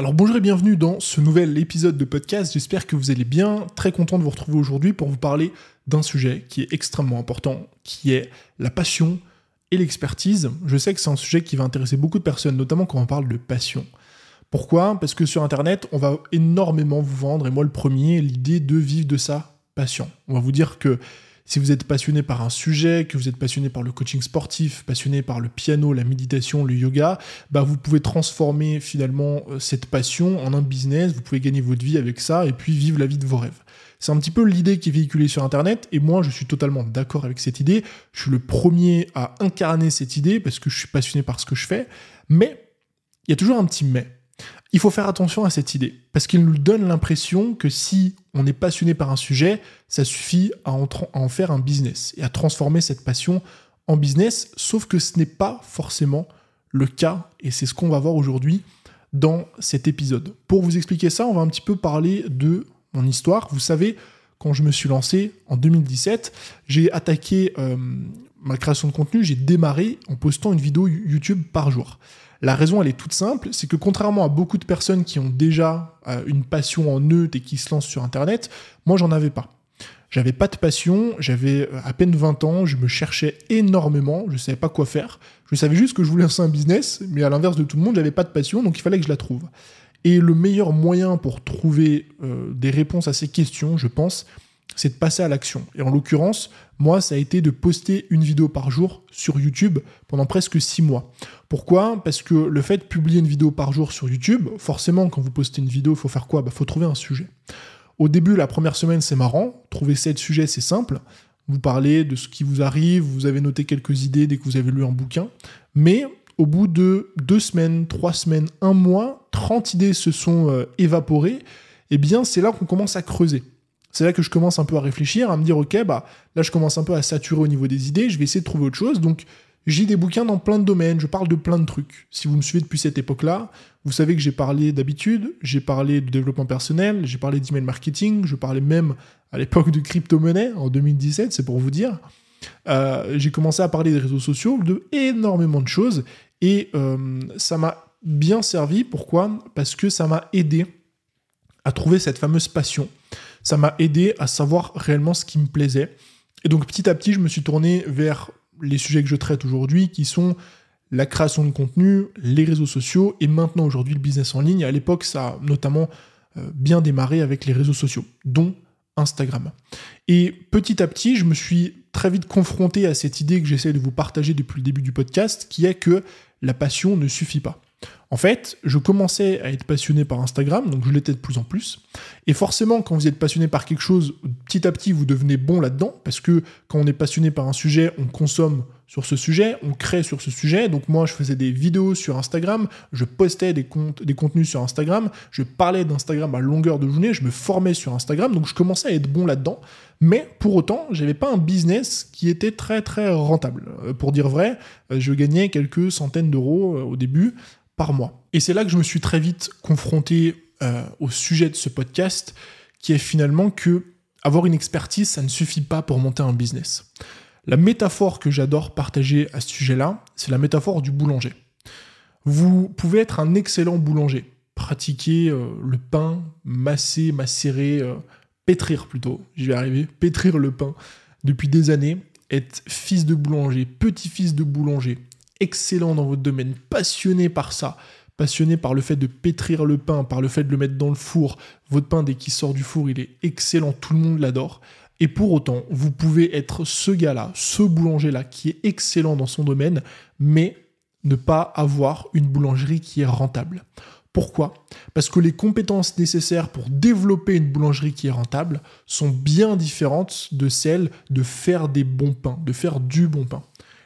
Alors bonjour et bienvenue dans ce nouvel épisode de podcast. J'espère que vous allez bien. Très content de vous retrouver aujourd'hui pour vous parler d'un sujet qui est extrêmement important, qui est la passion et l'expertise. Je sais que c'est un sujet qui va intéresser beaucoup de personnes, notamment quand on parle de passion. Pourquoi? Parce que sur Internet, on va énormément vous vendre, et moi le premier, l'idée de vivre de sa passion. On va vous dire que si vous êtes passionné par un sujet, que vous êtes passionné par le coaching sportif, passionné par le piano, la méditation, le yoga, bah vous pouvez transformer finalement euh, cette passion en un business, vous pouvez gagner votre vie avec ça et puis vivre la vie de vos rêves. C'est un petit peu l'idée qui est véhiculée sur Internet et moi je suis totalement d'accord avec cette idée. Je suis le premier à incarner cette idée parce que je suis passionné par ce que je fais, mais il y a toujours un petit mais. Il faut faire attention à cette idée, parce qu'il nous donne l'impression que si on est passionné par un sujet, ça suffit à en, faire un business et à transformer cette passion en business, sauf que ce n'est pas forcément le cas, et c'est ce qu'on va voir aujourd'hui dans cet épisode. Pour vous expliquer ça, on va un petit peu parler de mon histoire. Vous savez, quand je me suis lancé en 2017, j'ai attaqué euh, ma création de contenu, j'ai démarré en postant une vidéo YouTube par jour. La raison, elle est toute simple, c'est que contrairement à beaucoup de personnes qui ont déjà euh, une passion en eux et qui se lancent sur Internet, moi, j'en avais pas. J'avais pas de passion, j'avais euh, à peine 20 ans, je me cherchais énormément, je savais pas quoi faire. Je savais juste que je voulais lancer un business, mais à l'inverse de tout le monde, j'avais pas de passion, donc il fallait que je la trouve. Et le meilleur moyen pour trouver euh, des réponses à ces questions, je pense, c'est de passer à l'action. Et en l'occurrence, moi, ça a été de poster une vidéo par jour sur YouTube pendant presque six mois. Pourquoi? Parce que le fait de publier une vidéo par jour sur YouTube, forcément, quand vous postez une vidéo, il faut faire quoi? Il bah, faut trouver un sujet. Au début, la première semaine, c'est marrant. Trouver sept sujets, c'est simple. Vous parlez de ce qui vous arrive, vous avez noté quelques idées dès que vous avez lu un bouquin. Mais au bout de deux semaines, trois semaines, un mois, 30 idées se sont euh, évaporées. Eh bien, c'est là qu'on commence à creuser. C'est là que je commence un peu à réfléchir, à me dire, ok, bah là je commence un peu à saturer au niveau des idées, je vais essayer de trouver autre chose. Donc j'ai des bouquins dans plein de domaines, je parle de plein de trucs. Si vous me suivez depuis cette époque-là, vous savez que j'ai parlé d'habitude, j'ai parlé de développement personnel, j'ai parlé d'email marketing, je parlais même à l'époque de crypto-monnaie en 2017, c'est pour vous dire. Euh, j'ai commencé à parler des réseaux sociaux, de énormément de choses, et euh, ça m'a bien servi. Pourquoi? Parce que ça m'a aidé à trouver cette fameuse passion ça m'a aidé à savoir réellement ce qui me plaisait. Et donc petit à petit, je me suis tourné vers les sujets que je traite aujourd'hui, qui sont la création de contenu, les réseaux sociaux, et maintenant aujourd'hui le business en ligne. À l'époque, ça a notamment euh, bien démarré avec les réseaux sociaux, dont Instagram. Et petit à petit, je me suis très vite confronté à cette idée que j'essaie de vous partager depuis le début du podcast, qui est que la passion ne suffit pas. En fait, je commençais à être passionné par Instagram, donc je l'étais de plus en plus. Et forcément, quand vous êtes passionné par quelque chose, petit à petit, vous devenez bon là-dedans, parce que quand on est passionné par un sujet, on consomme sur ce sujet, on crée sur ce sujet. Donc moi, je faisais des vidéos sur Instagram, je postais des, contenus sur Instagram, je parlais d'Instagram à longueur de journée, je me formais sur Instagram, donc je commençais à être bon là-dedans. Mais pour autant, j'avais pas un business qui était très très rentable. Euh, pour dire vrai, euh, je gagnais quelques centaines d'euros euh, au début par mois. Et c'est là que je me suis très vite confronté au sujet de ce podcast, qui est finalement que avoir une expertise, ça ne suffit pas pour monter un business. La métaphore que j'adore partager à ce sujet-là, c'est la métaphore du boulanger. Vous pouvez être un excellent boulanger, pratiquer euh, le pain, masser, macérer, euh, pétrir plutôt, j'y vais arriver, pétrir le pain depuis des années, être fils de boulanger, petit-fils de boulanger, excellent dans votre domaine, passionné par ça, passionné par le fait de pétrir le pain, par le fait de le mettre dans le four, votre pain dès qu'il sort du four, il est excellent, tout le monde l'adore. Et pour autant, vous pouvez être ce gars-là, ce boulanger-là, qui est excellent dans son domaine, mais ne pas avoir une boulangerie qui est rentable. Pourquoi? Parce que les compétences nécessaires pour développer une boulangerie qui est rentable sont bien différentes de celles de faire des bons pains, de faire du bon pain.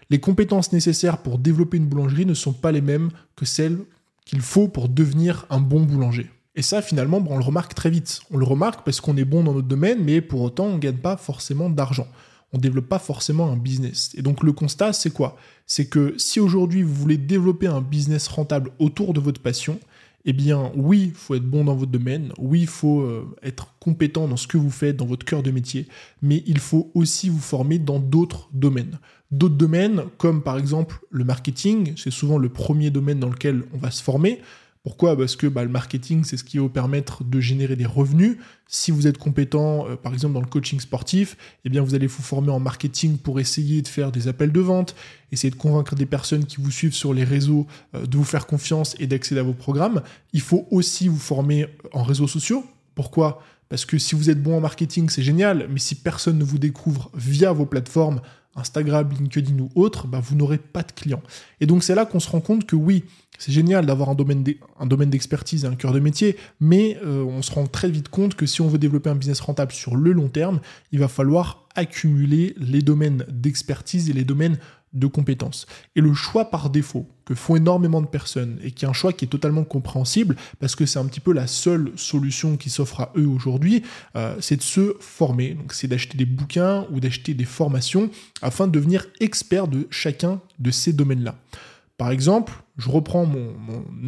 Les compétences nécessaires pour développer une boulangerie ne sont pas les mêmes que celles qu'il faut pour devenir un bon boulanger. Et ça, finalement, on le remarque très vite. On le remarque parce qu'on est bon dans notre domaine, mais pour autant, on ne gagne pas forcément d'argent. On ne développe pas forcément un business. Et donc, le constat, c'est quoi? C'est que si aujourd'hui, vous voulez développer un business rentable autour de votre passion, eh bien oui, il faut être bon dans votre domaine, oui, il faut euh, être compétent dans ce que vous faites, dans votre cœur de métier, mais il faut aussi vous former dans d'autres domaines. D'autres domaines, comme par exemple le marketing, c'est souvent le premier domaine dans lequel on va se former. Pourquoi? Parce que bah, le marketing, c'est ce qui va vous permettre de générer des revenus. Si vous êtes compétent, euh, par exemple dans le coaching sportif, eh bien vous allez vous former en marketing pour essayer de faire des appels de vente, essayer de convaincre des personnes qui vous suivent sur les réseaux euh, de vous faire confiance et d'accéder à vos programmes. Il faut aussi vous former en réseaux sociaux. Pourquoi? Parce que si vous êtes bon en marketing, c'est génial, mais si personne ne vous découvre via vos plateformes, Instagram, LinkedIn ou autre, bah, vous n'aurez pas de clients. Et donc c'est là qu'on se rend compte que oui, c'est génial d'avoir un domaine d'expertise et un cœur de métier, mais euh, on se rend très vite compte que si on veut développer un business rentable sur le long terme, il va falloir accumuler les domaines d'expertise et les domaines de compétences. Et le choix par défaut que font énormément de personnes et qui est un choix qui est totalement compréhensible parce que c'est un petit peu la seule solution qui s'offre à eux aujourd'hui, euh, c'est de se former. Donc c'est d'acheter des bouquins ou d'acheter des formations afin de devenir expert de chacun de ces domaines-là. Par exemple, je reprends mon,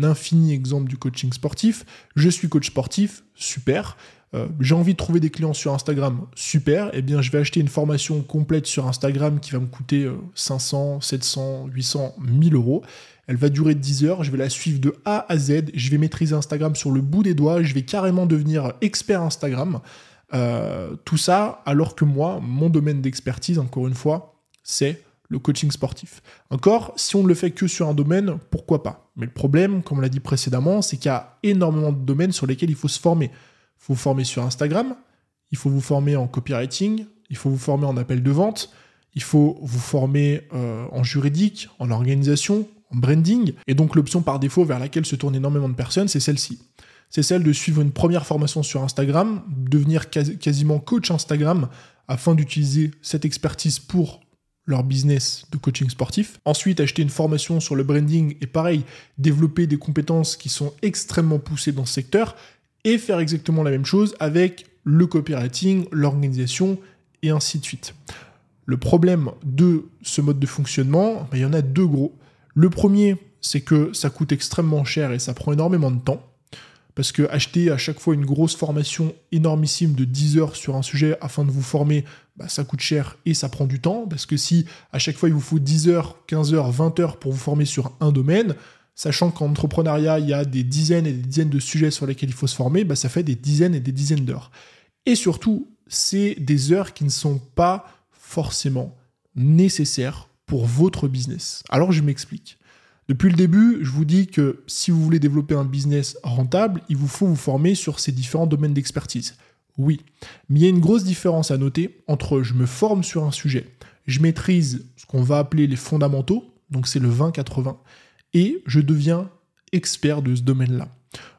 infini exemple du coaching sportif. Je suis coach sportif, super. Euh, j'ai envie de trouver des clients sur Instagram, super, eh bien je vais acheter une formation complète sur Instagram qui va me coûter 500, 700, 800, 1000 euros. Elle va durer 10 heures, je vais la suivre de A à Z, je vais maîtriser Instagram sur le bout des doigts, je vais carrément devenir expert Instagram. Euh, tout ça alors que moi, mon domaine d'expertise, encore une fois, c'est le coaching sportif. Encore, si on ne le fait que sur un domaine, pourquoi pas? Mais le problème, comme on l'a dit précédemment, c'est qu'il y a énormément de domaines sur lesquels il faut se former faut vous former sur Instagram, il faut vous former en copywriting, il faut vous former en appel de vente, il faut vous former euh, en juridique, en organisation, en branding. Et donc l'option par défaut vers laquelle se tournent énormément de personnes, c'est celle-ci. C'est celle de suivre une première formation sur Instagram, devenir quasiment coach Instagram afin d'utiliser cette expertise pour leur business de coaching sportif. Ensuite, acheter une formation sur le branding et pareil, développer des compétences qui sont extrêmement poussées dans ce secteur et faire exactement la même chose avec le copywriting, l'organisation et ainsi de suite. Le problème de ce mode de fonctionnement, ben, il y en a deux gros. Le premier, c'est que ça coûte extrêmement cher et ça prend énormément de temps. Parce que acheter à chaque fois une grosse formation énormissime de 10 heures sur un sujet afin de vous former, ben, ça coûte cher et ça prend du temps. Parce que si à chaque fois il vous faut 10 heures, 15 heures, 20 heures pour vous former sur un domaine, sachant qu'en entrepreneuriat, il y a des dizaines et des dizaines de sujets sur lesquels il faut se former, bah, ça fait des dizaines et des dizaines d'heures. Et surtout, c'est des heures qui ne sont pas forcément nécessaires pour votre business. Alors je m'explique. Depuis le début, je vous dis que si vous voulez développer un business rentable, il vous faut vous former sur ces différents domaines d'expertise. Oui, mais il y a une grosse différence à noter entre je me forme sur un sujet, je maîtrise ce qu'on va appeler les fondamentaux, donc c'est le 20-80, et je deviens expert de ce domaine-là.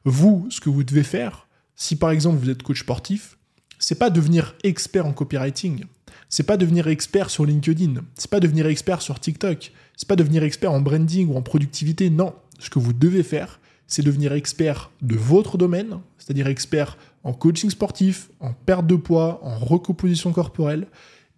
Vous, ce que vous devez faire, si par exemple vous êtes coach sportif, c'est pas devenir expert en copywriting, c'est pas devenir expert sur LinkedIn, c'est pas devenir expert sur TikTok, c'est pas devenir expert en branding ou en productivité, non. Ce que vous devez faire, c'est devenir expert de votre domaine, c'est-à-dire expert en coaching sportif, en perte de poids, en recomposition corporelle,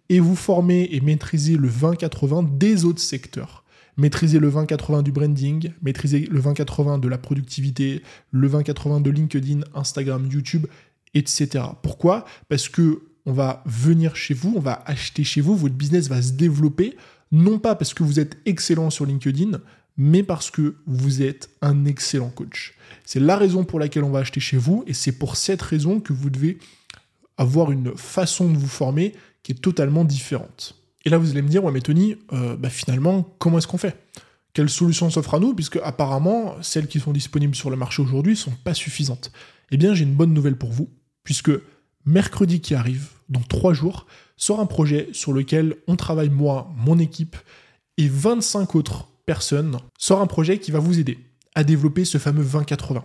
et vous former et maîtriser le 20-80 des autres secteurs maîtriser le 20-80 du branding, maîtriser le 20-80 de la productivité, le 20-80 de LinkedIn, Instagram, YouTube, etc. Pourquoi? Parce que on va venir chez vous, on va acheter chez vous, votre business va se développer, non pas parce que vous êtes excellent sur LinkedIn, mais parce que vous êtes un excellent coach. C'est la raison pour laquelle on va acheter chez vous, et c'est pour cette raison que vous devez avoir une façon de vous former qui est totalement différente. Et là, vous allez me dire, ouais, mais Tony, euh, bah, finalement, comment est-ce qu'on fait? Quelle solution s'offre à nous? Puisque apparemment, celles qui sont disponibles sur le marché aujourd'hui ne sont pas suffisantes. Eh bien, j'ai une bonne nouvelle pour vous, puisque mercredi qui arrive, dans trois jours, sort un projet sur lequel on travaille, moi, mon équipe et 25 autres personnes, sort un projet qui va vous aider à développer ce fameux 2080.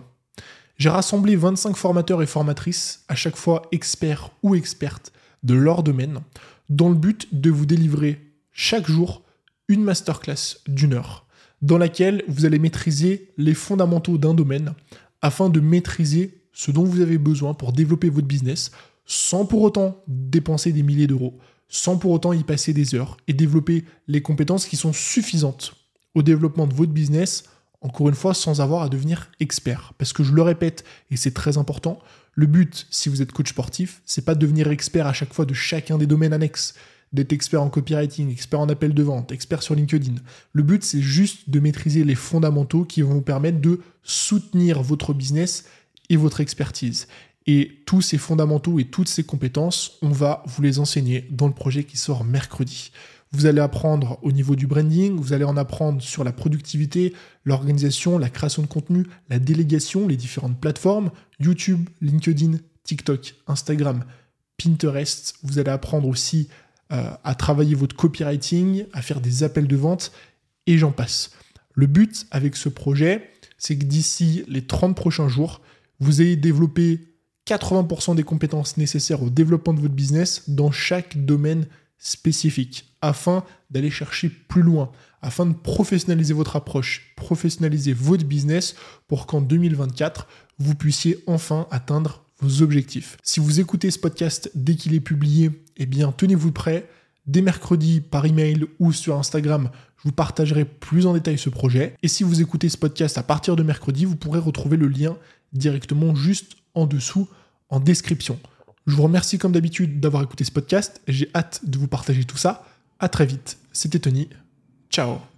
J'ai rassemblé 25 formateurs et formatrices, à chaque fois experts ou expertes de leur domaine, dans le but de vous délivrer chaque jour une masterclass d'une heure, dans laquelle vous allez maîtriser les fondamentaux d'un domaine afin de maîtriser ce dont vous avez besoin pour développer votre business sans pour autant dépenser des milliers d'euros, sans pour autant y passer des heures et développer les compétences qui sont suffisantes au développement de votre business, encore une fois, sans avoir à devenir expert. Parce que je le répète, et c'est très important, le but, si vous êtes coach sportif, c'est pas de devenir expert à chaque fois de chacun des domaines annexes. d'être expert en copywriting, expert en appel de vente, expert sur LinkedIn. Le but, c'est juste de maîtriser les fondamentaux qui vont vous permettre de soutenir votre business et votre expertise. Et tous ces fondamentaux et toutes ces compétences, on va vous les enseigner dans le projet qui sort mercredi. Vous allez apprendre au niveau du branding, vous allez en apprendre sur la productivité, l'organisation, la création de contenu, la délégation, les différentes plateformes, YouTube, LinkedIn, TikTok, Instagram, Pinterest. Vous allez apprendre aussi euh, à travailler votre copywriting, à faire des appels de vente, et j'en passe. Le but avec ce projet, c'est que d'ici les 30 prochains jours, vous ayez développé 80% des compétences nécessaires au développement de votre business dans chaque domaine spécifique, afin d'aller chercher plus loin, afin de professionnaliser votre approche, professionnaliser votre business pour qu'en 2024, vous puissiez enfin atteindre vos objectifs. Si vous écoutez ce podcast dès qu'il est publié, eh bien tenez-vous prêt. Dès mercredi, par email ou sur Instagram, je vous partagerai plus en détail ce projet. Et si vous écoutez ce podcast à partir de mercredi, vous pourrez retrouver le lien directement juste en dessous en description. Je vous remercie comme d'habitude d'avoir écouté ce podcast. J'ai hâte de vous partager tout ça. À très vite. C'était Tony. Ciao.